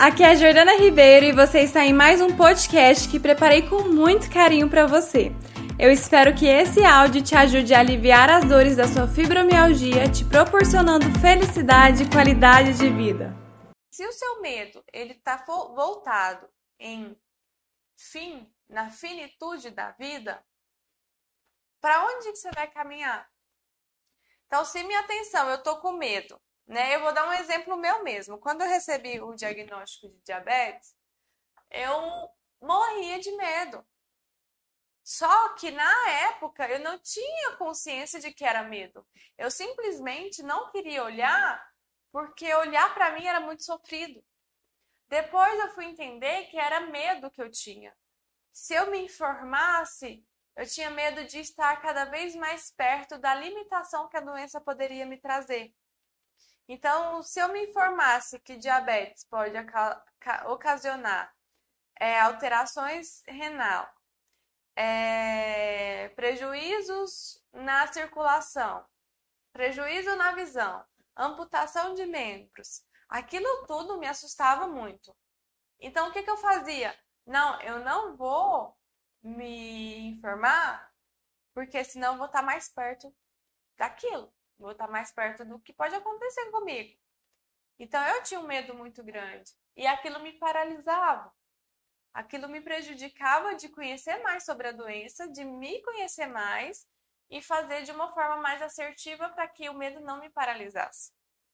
aqui é a Jordana Ribeiro e você está em mais um podcast que preparei com muito carinho para você. Eu espero que esse áudio te ajude a aliviar as dores da sua fibromialgia, te proporcionando felicidade e qualidade de vida. Se o seu medo ele está voltado em fim, na finitude da vida, para onde você vai caminhar? Então, se minha atenção, eu tô com medo, né? Eu vou dar um exemplo meu mesmo. Quando eu recebi o diagnóstico de diabetes, eu morria de medo. Só que na época eu não tinha consciência de que era medo. Eu simplesmente não queria olhar porque olhar para mim era muito sofrido. Depois eu fui entender que era medo que eu tinha. Se eu me informasse, eu tinha medo de estar cada vez mais perto da limitação que a doença poderia me trazer. Então, se eu me informasse que diabetes pode ocasionar é, alterações renal, é, prejuízos na circulação, prejuízo na visão, amputação de membros, aquilo tudo me assustava muito. Então, o que, que eu fazia? Não, eu não vou me informar, porque senão eu vou estar mais perto daquilo vou estar mais perto do que pode acontecer comigo. Então eu tinha um medo muito grande e aquilo me paralisava. Aquilo me prejudicava de conhecer mais sobre a doença, de me conhecer mais e fazer de uma forma mais assertiva para que o medo não me paralisasse.